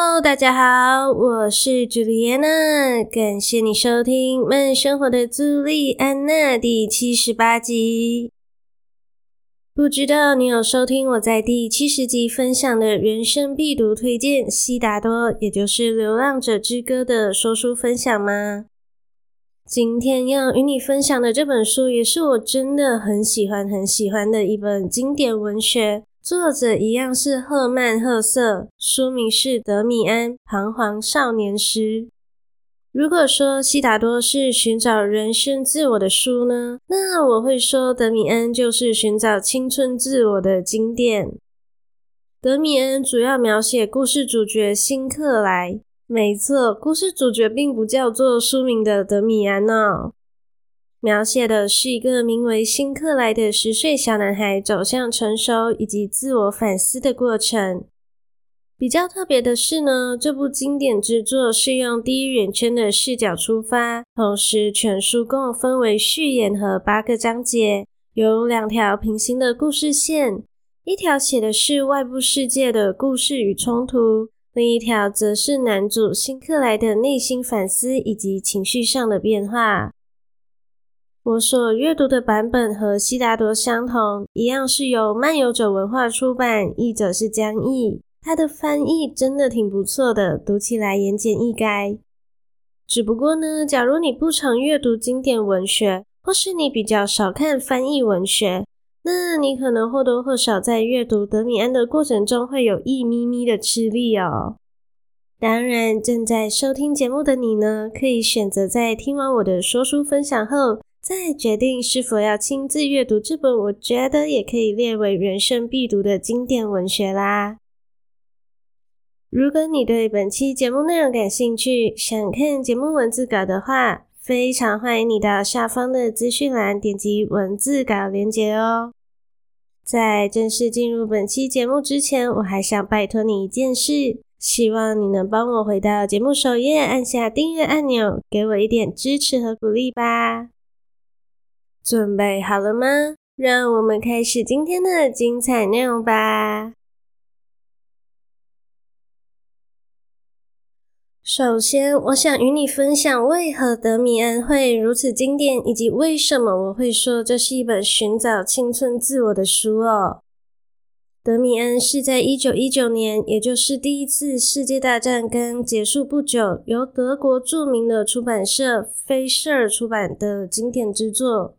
Hello，大家好，我是朱莉安娜，感谢你收听《慢生活的朱莉安娜》第七十八集。不知道你有收听我在第七十集分享的人生必读推荐《悉达多》，也就是《流浪者之歌》的说书分享吗？今天要与你分享的这本书，也是我真的很喜欢很喜欢的一本经典文学。作者一样是赫曼·赫塞，书名是《德米安：彷徨少年时》。如果说悉达多是寻找人生自我的书呢，那我会说德米安就是寻找青春自我的经典。德米安主要描写故事主角辛克莱，没错，故事主角并不叫做书名的德米安哦。描写的是一个名为辛克莱的十岁小男孩走向成熟以及自我反思的过程。比较特别的是呢，这部经典之作是用第一人称的视角出发，同时全书共分为序言和八个章节，有两条平行的故事线，一条写的是外部世界的故事与冲突，另一条则是男主辛克莱的内心反思以及情绪上的变化。我所阅读的版本和悉达多相同，一样是由漫游者文化出版，译者是江毅。他的翻译真的挺不错的，读起来言简意赅。只不过呢，假如你不常阅读经典文学，或是你比较少看翻译文学，那你可能或多或少在阅读德米安的过程中会有一咪咪的吃力哦。当然，正在收听节目的你呢，可以选择在听完我的说书分享后，再决定是否要亲自阅读这本我觉得也可以列为人生必读的经典文学啦。如果你对本期节目内容感兴趣，想看节目文字稿的话，非常欢迎你到下方的资讯栏点击文字稿连接哦。在正式进入本期节目之前，我还想拜托你一件事，希望你能帮我回到节目首页，按下订阅按钮，给我一点支持和鼓励吧。准备好了吗？让我们开始今天的精彩内容吧。首先，我想与你分享为何德米安会如此经典，以及为什么我会说这是一本寻找青春自我的书哦。德米安是在一九一九年，也就是第一次世界大战刚结束不久，由德国著名的出版社菲舍尔出版的经典之作。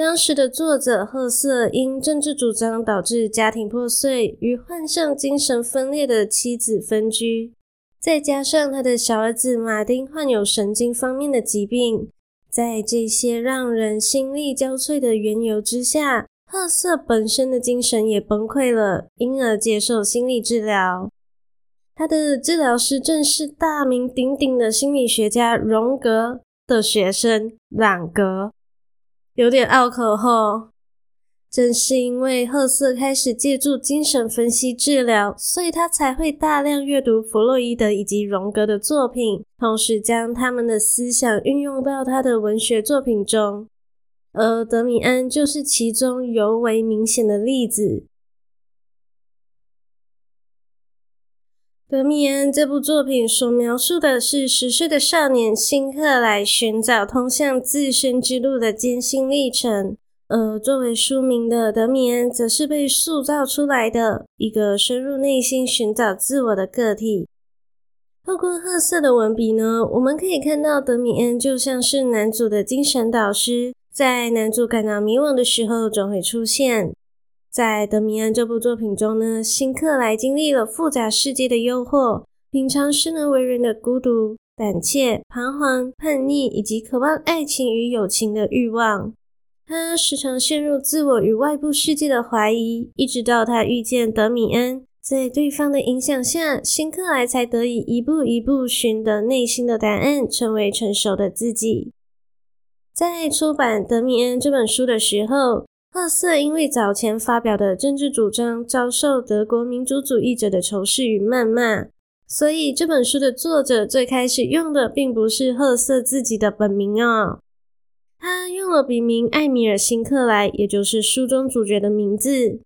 当时的作者赫瑟因政治主张导致家庭破碎，与患上精神分裂的妻子分居，再加上他的小儿子马丁患有神经方面的疾病，在这些让人心力交瘁的缘由之下，赫瑟本身的精神也崩溃了，因而接受心理治疗。他的治疗师正是大名鼎鼎的心理学家荣格的学生朗格。有点拗口吼，正是因为赫色开始借助精神分析治疗，所以他才会大量阅读弗洛伊德以及荣格的作品，同时将他们的思想运用到他的文学作品中。而德米安就是其中尤为明显的例子。德米安这部作品所描述的是十岁的少年辛克莱寻找通向自身之路的艰辛历程，而作为书名的德米安，则是被塑造出来的一个深入内心寻找自我的个体。透过褐色的文笔呢，我们可以看到德米安就像是男主的精神导师，在男主感到迷惘的时候，总会出现。在德米安这部作品中呢，辛克莱经历了复杂世界的诱惑，品尝生而为人的孤独、胆怯、彷徨、叛逆，以及渴望爱情与友情的欲望。他时常陷入自我与外部世界的怀疑，一直到他遇见德米安，在对方的影响下，辛克莱才得以一步一步寻得内心的答案，成为成熟的自己。在出版《德米安》这本书的时候，赫塞因为早前发表的政治主张遭受德国民族主义者的仇视与谩骂，所以这本书的作者最开始用的并不是赫塞自己的本名哦，他用了笔名艾米尔·辛克莱，也就是书中主角的名字。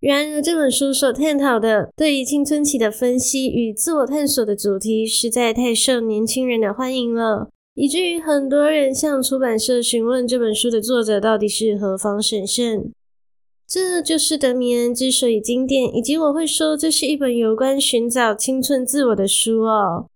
然而，这本书所探讨的对于青春期的分析与自我探索的主题，实在太受年轻人的欢迎了。以至于很多人向出版社询问这本书的作者到底是何方神圣。这就是德米安之所以经典，以及我会说这是一本有关寻找青春自我的书哦。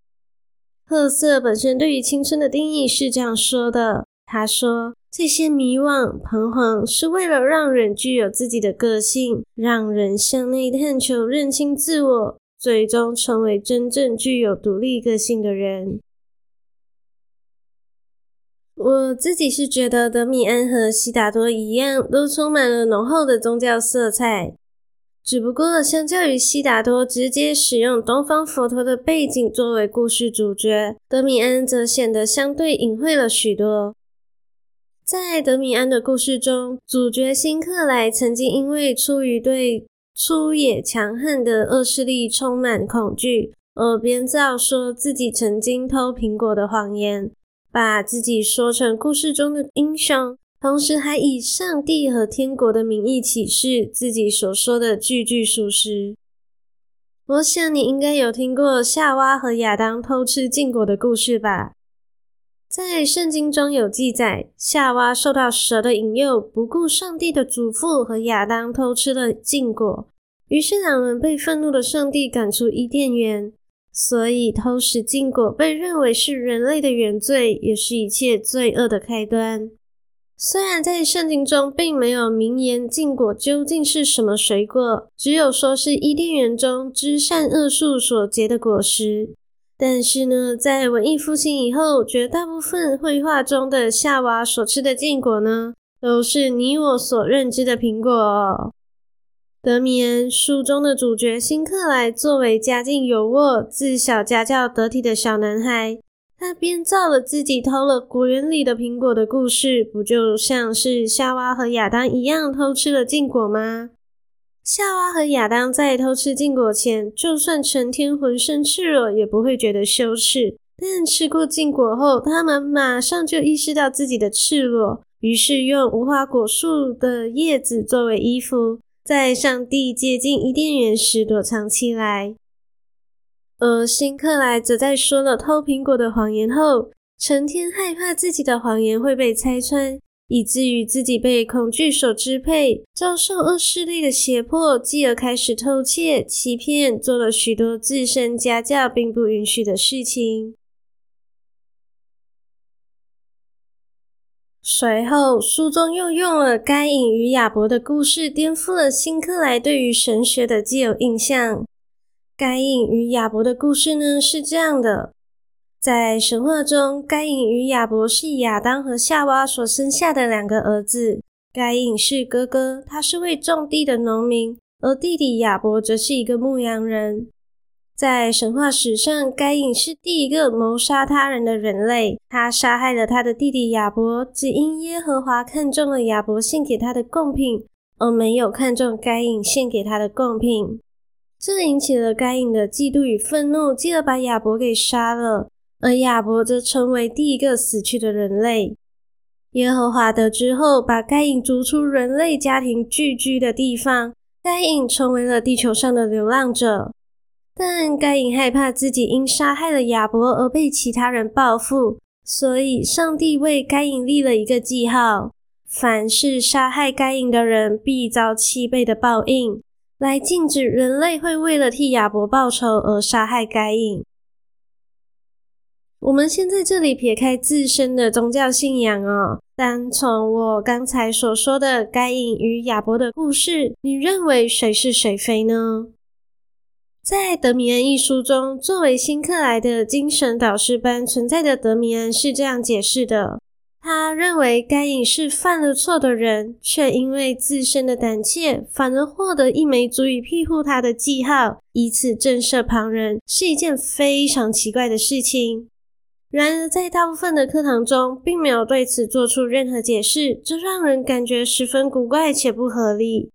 赫塞本身对于青春的定义是这样说的：他说，这些迷惘、彷徨是为了让人具有自己的个性，让人向内探求、认清自我，最终成为真正具有独立个性的人。我自己是觉得德米安和悉达多一样，都充满了浓厚的宗教色彩。只不过，相较于悉达多直接使用东方佛陀的背景作为故事主角，德米安则显得相对隐晦了许多。在德米安的故事中，主角辛克莱曾经因为出于对粗野强悍的恶势力充满恐惧，而编造说自己曾经偷苹果的谎言。把自己说成故事中的英雄，同时还以上帝和天国的名义起誓自己所说的句句属实。我想你应该有听过夏娃和亚当偷吃禁果的故事吧？在圣经中有记载，夏娃受到蛇的引诱，不顾上帝的嘱咐，和亚当偷吃了禁果，于是两人被愤怒的上帝赶出伊甸园。所以，偷食禁果被认为是人类的原罪，也是一切罪恶的开端。虽然在圣经中并没有明言禁果究竟是什么水果，只有说是伊甸园中知善恶树所结的果实。但是呢，在文艺复兴以后，绝大部分绘画中的夏娃所吃的禁果呢，都是你我所认知的苹果哦。德米安书中的主角辛克莱作为家境优渥、自小家教得体的小男孩，他编造了自己偷了果园里的苹果的故事，不就像是夏娃和亚当一样偷吃了禁果吗？夏娃和亚当在偷吃禁果前，就算成天浑身赤裸，也不会觉得羞耻；但吃过禁果后，他们马上就意识到自己的赤裸，于是用无花果树的叶子作为衣服。在上帝接近伊甸园时躲藏起来，而辛克莱则在说了偷苹果的谎言后，成天害怕自己的谎言会被拆穿，以至于自己被恐惧所支配，遭受恶势力的胁迫，继而开始偷窃、欺骗，做了许多自身家教并不允许的事情。随后，书中又用了该隐与亚伯的故事，颠覆了辛克莱对于神学的既有印象。该隐与亚伯的故事呢，是这样的：在神话中，该隐与亚伯是亚当和夏娃所生下的两个儿子。该隐是哥哥，他是位种地的农民，而弟弟亚伯则是一个牧羊人。在神话史上，该隐是第一个谋杀他人的人类。他杀害了他的弟弟亚伯，只因耶和华看中了亚伯献给他的贡品，而没有看中该隐献给他的贡品。这引起了该隐的嫉妒与愤怒，继而把亚伯给杀了。而亚伯则成为第一个死去的人类。耶和华得知后，把该隐逐出人类家庭聚居的地方，该隐成为了地球上的流浪者。但该隐害怕自己因杀害了亚伯而被其他人报复，所以上帝为该隐立了一个记号：凡是杀害该隐的人，必遭七倍的报应，来禁止人类会为了替亚伯报仇而杀害该隐。我们先在这里撇开自身的宗教信仰哦，单从我刚才所说的该隐与亚伯的故事，你认为谁是谁非呢？在德米安一书中，作为辛克莱的精神导师般存在的德米安是这样解释的：他认为该隐是犯了错的人，却因为自身的胆怯，反而获得一枚足以庇护他的记号，以此震慑旁人，是一件非常奇怪的事情。然而，在大部分的课堂中，并没有对此做出任何解释，这让人感觉十分古怪且不合理。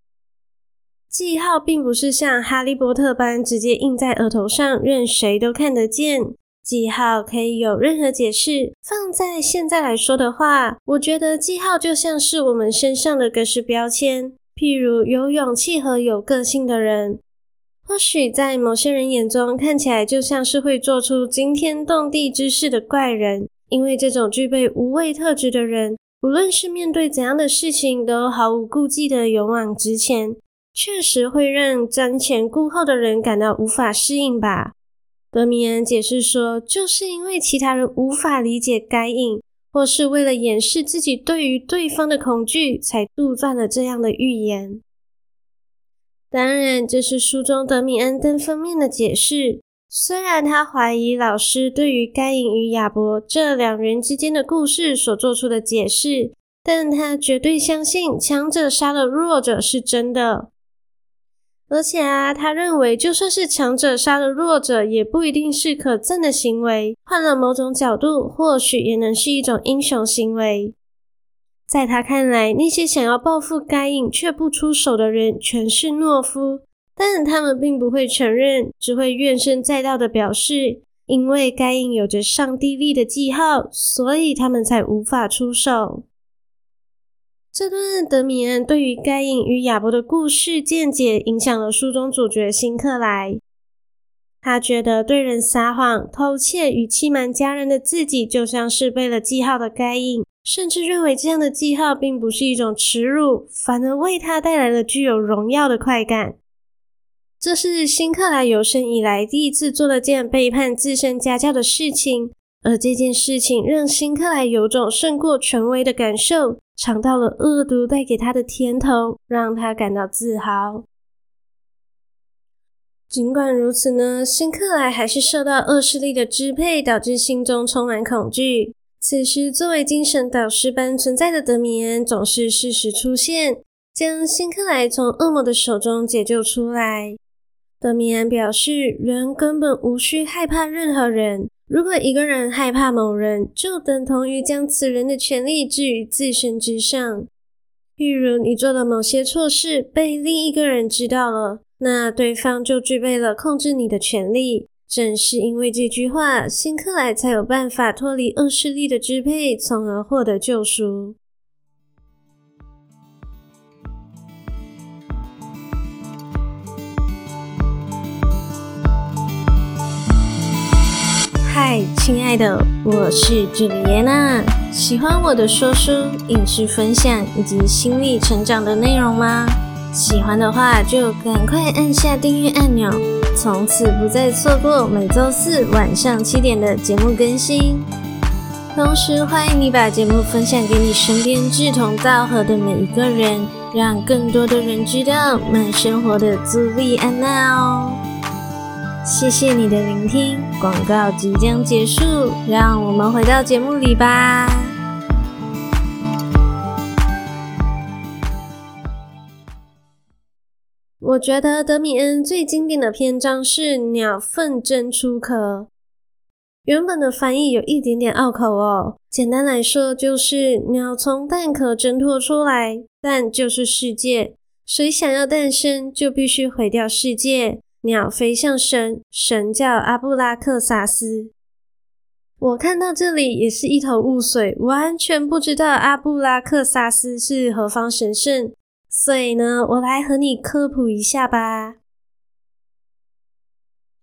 记号并不是像哈利波特般直接印在额头上，任谁都看得见。记号可以有任何解释。放在现在来说的话，我觉得记号就像是我们身上的格式标签。譬如有勇气和有个性的人，或许在某些人眼中看起来就像是会做出惊天动地之事的怪人。因为这种具备无畏特质的人，无论是面对怎样的事情，都毫无顾忌的勇往直前，确实会让瞻前顾后的人感到无法适应吧。德米安解释说，就是因为其他人无法理解该隐，或是为了掩饰自己对于对方的恐惧，才杜撰了这样的预言。当然，这是书中德米安单方面的解释。虽然他怀疑老师对于该隐与亚伯这两人之间的故事所做出的解释，但他绝对相信强者杀了弱者是真的。而且啊，他认为就算是强者杀了弱者，也不一定是可憎的行为。换了某种角度，或许也能是一种英雄行为。在他看来，那些想要报复该隐却不出手的人，全是懦夫。但他们并不会承认，只会怨声载道的表示，因为该隐有着上帝力的记号，所以他们才无法出手。这段德米安对于该隐与亚伯的故事见解，影响了书中主角辛克莱。他觉得对人撒谎、偷窃与欺瞒家人的自己，就像是背了记号的该隐，甚至认为这样的记号并不是一种耻辱，反而为他带来了具有荣耀的快感。这是辛克莱有生以来第一次做了件背叛自身家教的事情。而这件事情让辛克莱有种胜过权威的感受，尝到了恶毒带给他的甜头，让他感到自豪。尽管如此呢，辛克莱还是受到恶势力的支配，导致心中充满恐惧。此时，作为精神导师般存在的德米安总是适时出现，将辛克莱从恶魔的手中解救出来。德米安表示，人根本无需害怕任何人。如果一个人害怕某人，就等同于将此人的权利置于自身之上。譬如你做的某些错事，被另一个人知道了，那对方就具备了控制你的权利。正是因为这句话，辛克莱才有办法脱离恶势力的支配，从而获得救赎。亲爱的，我是朱莉安娜。喜欢我的说书、影视分享以及心理成长的内容吗？喜欢的话就赶快按下订阅按钮，从此不再错过每周四晚上七点的节目更新。同时，欢迎你把节目分享给你身边志同道合的每一个人，让更多的人知道慢生活的朱莉安娜哦。谢谢你的聆听，广告即将结束，让我们回到节目里吧。我觉得德米恩最经典的篇章是“鸟粪蒸出壳”。原本的翻译有一点点拗口哦，简单来说就是鸟从蛋壳挣脱出来，蛋就是世界，谁想要诞生就必须毁掉世界。鸟飞向神，神叫阿布拉克萨斯。我看到这里也是一头雾水，完全不知道阿布拉克萨斯是何方神圣。所以呢，我来和你科普一下吧。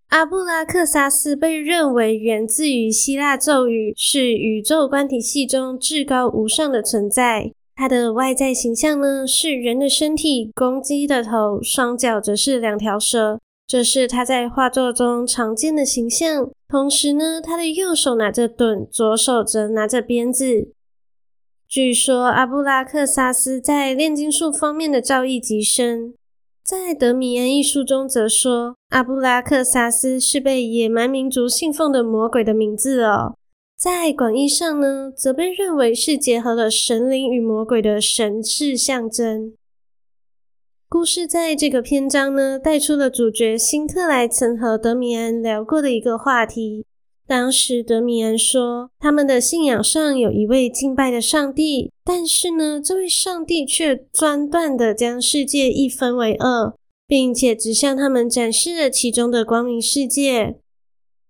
阿布拉克萨斯被认为源自于希腊咒语，是宇宙观体系中至高无上的存在。它的外在形象呢，是人的身体，公鸡的头，双脚则是两条蛇。这是他在画作中常见的形象。同时呢，他的右手拿着盾，左手则拿着鞭子。据说阿布拉克萨斯在炼金术方面的造诣极深。在德米安一书中则说，阿布拉克萨斯是被野蛮民族信奉的魔鬼的名字哦。在广义上呢，则被认为是结合了神灵与魔鬼的神事象征。故事在这个篇章呢，带出了主角辛克莱曾和德米安聊过的一个话题，当时德米安说，他们的信仰上有一位敬拜的上帝，但是呢，这位上帝却专断地将世界一分为二，并且只向他们展示了其中的光明世界。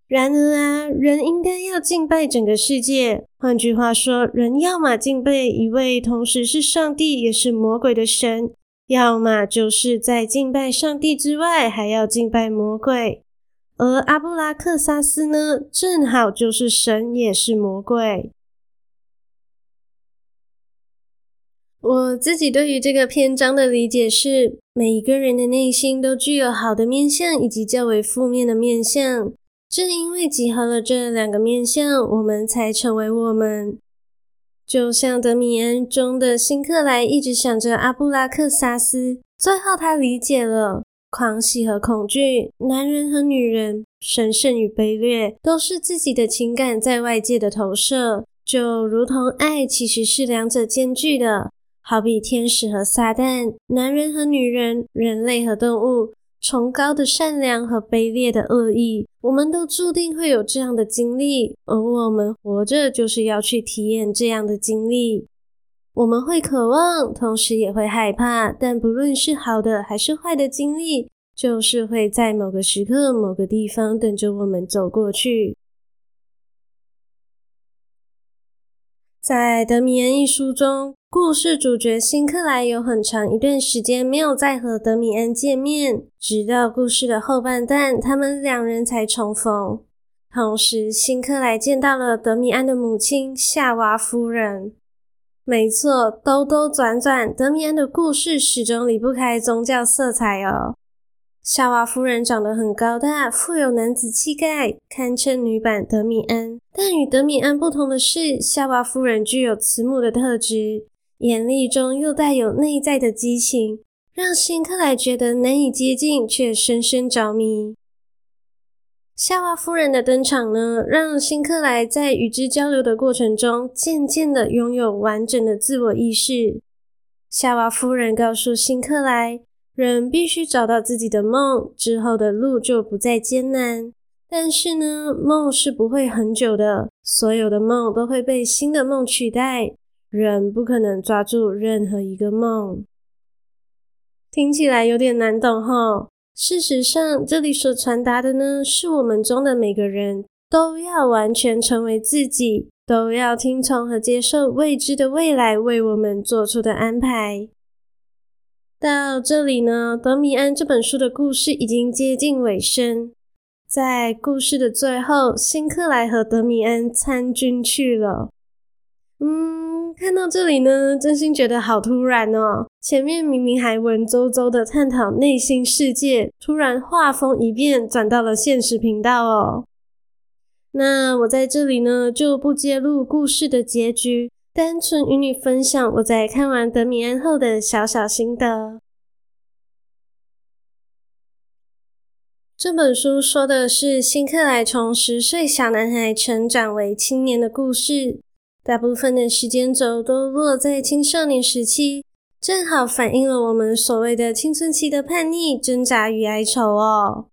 然而啊，人应该要敬拜整个世界。换句话说，人要么敬拜一位同时是上帝也是魔鬼的神，要么就是在敬拜上帝之外还要敬拜魔鬼。而阿布拉克萨斯呢，正好就是神，也是魔鬼。我自己对于这个篇章的理解是，每一个人的内心都具有好的面相，以及较为负面的面相。正因为集合了这两个面相，我们才成为我们。就像德米安中的辛克莱一直想着阿布拉克萨斯，最后他理解了。狂喜和恐惧，男人和女人，神圣与卑劣，都是自己的情感在外界的投射，就如同爱其实是两者兼具的，好比天使和撒旦，男人和女人，人类和动物，崇高的善良和卑劣的恶意，我们都注定会有这样的经历，而我们活着就是要去体验这样的经历。我们会渴望，同时也会害怕，但不论是好的还是坏的经历，就是会在某个时刻、某个地方等着我们走过去。在《德米安》一书中，故事主角辛克莱有很长一段时间没有再和德米安见面，直到故事的后半段，他们两人才重逢。同时，辛克莱见到了德米安的母亲夏娃夫人。没错，兜兜转转，德米安的故事始终离不开宗教色彩哦。夏娃夫人长得很高大，富有男子气概，堪称女版德米安。但与德米安不同的是，夏娃夫人具有慈母的特质，严厉中又带有内在的激情，让辛克莱觉得难以接近，却深深着迷。夏娃夫人的登场呢，让辛克莱在与之交流的过程中，渐渐的拥有完整的自我意识。夏娃夫人告诉辛克莱，人必须找到自己的梦，之后的路就不再艰难。但是呢，梦是不会很久的，所有的梦都会被新的梦取代，人不可能抓住任何一个梦。听起来有点难懂齁。事实上，这里所传达的呢，是我们中的每个人都要完全成为自己，都要听从和接受未知的未来为我们做出的安排。到这里呢，《德米安》这本书的故事已经接近尾声，在故事的最后，辛克莱和德米安参军去了。嗯。看到这里呢，真心觉得好突然哦！前面明明还文绉绉的探讨内心世界，突然画风一变，转到了现实频道哦。那我在这里呢，就不揭露故事的结局，单纯与你分享我在看完《德米安》后的小小心得。这本书说的是辛克莱从十岁小男孩成长为青年的故事。大部分的时间轴都落在青少年时期，正好反映了我们所谓的青春期的叛逆、挣扎与哀愁哦。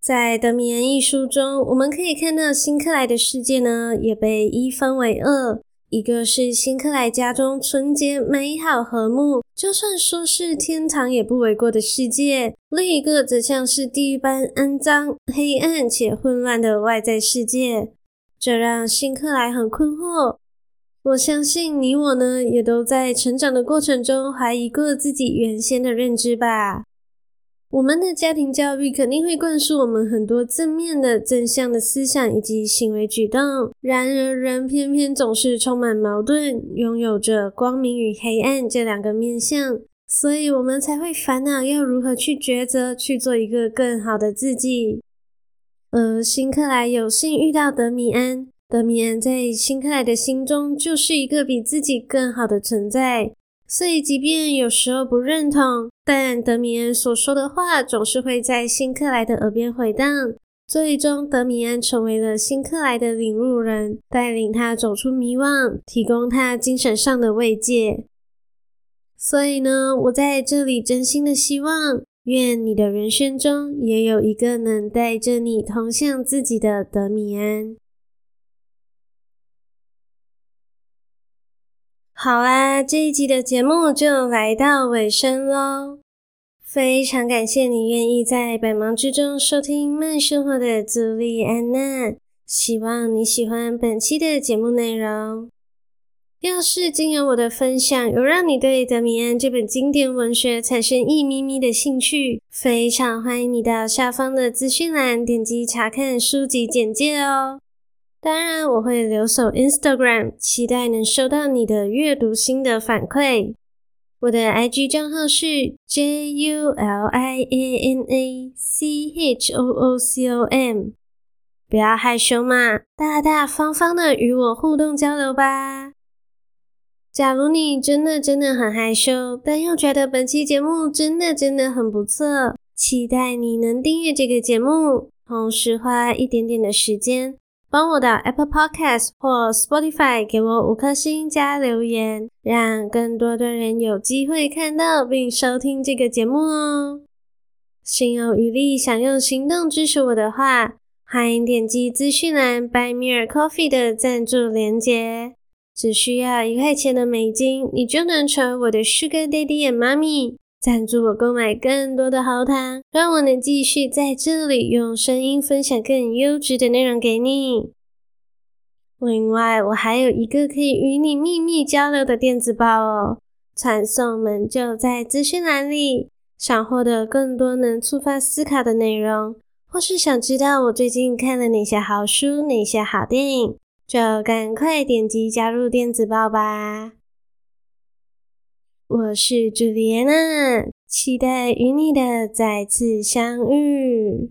在《德米安》一书中，我们可以看到辛克莱的世界呢，也被一分为二：一个是辛克莱家中纯洁、美好、和睦，就算说是天堂也不为过的世界；另一个则像是地狱般肮脏、黑暗且混乱的外在世界，这让辛克莱很困惑。我相信你我呢，也都在成长的过程中怀疑过自己原先的认知吧。我们的家庭教育肯定会灌输我们很多正面的、正向的思想以及行为举动。然而，人偏偏总是充满矛盾，拥有着光明与黑暗这两个面向，所以我们才会烦恼要如何去抉择，去做一个更好的自己。而辛克莱有幸遇到德米安。德米安在辛克莱的心中就是一个比自己更好的存在，所以即便有时候不认同，但德米安所说的话总是会在辛克莱的耳边回荡。最终，德米安成为了辛克莱的领路人，带领他走出迷惘，提供他精神上的慰藉。所以呢，我在这里真心的希望，愿你的人生中也有一个能带着你通向自己的德米安。好啦，这一集的节目就来到尾声喽。非常感谢你愿意在百忙之中收听慢生活的朱莉安娜，希望你喜欢本期的节目内容。要是经由我的分享，有让你对德米安这本经典文学产生一咪咪的兴趣，非常欢迎你到下方的资讯栏点击查看书籍简介哦。当然，我会留守 Instagram，期待能收到你的阅读心得反馈。我的 IG 账号是 JulianaChoocom，不要害羞嘛，大大方方的与我互动交流吧。假如你真的真的很害羞，但又觉得本期节目真的真的很不错，期待你能订阅这个节目，同时花一点点的时间。帮我到 Apple Podcast 或 Spotify 给我五颗星加留言，让更多的人有机会看到并收听这个节目哦。心有余力想用行动支持我的话，欢迎点击资讯栏 Buy Me a Coffee 的赞助链接，只需要一块钱的美金，你就能成为我的 Sugar Daddy and Mommy。赞助我购买更多的好糖，让我能继续在这里用声音分享更优质的内容给你。另外，我还有一个可以与你秘密交流的电子报哦，传送门就在资讯栏里。想获得更多能触发思考的内容，或是想知道我最近看了哪些好书、哪些好电影，就赶快点击加入电子报吧。我是朱莉安娜，期待与你的再次相遇。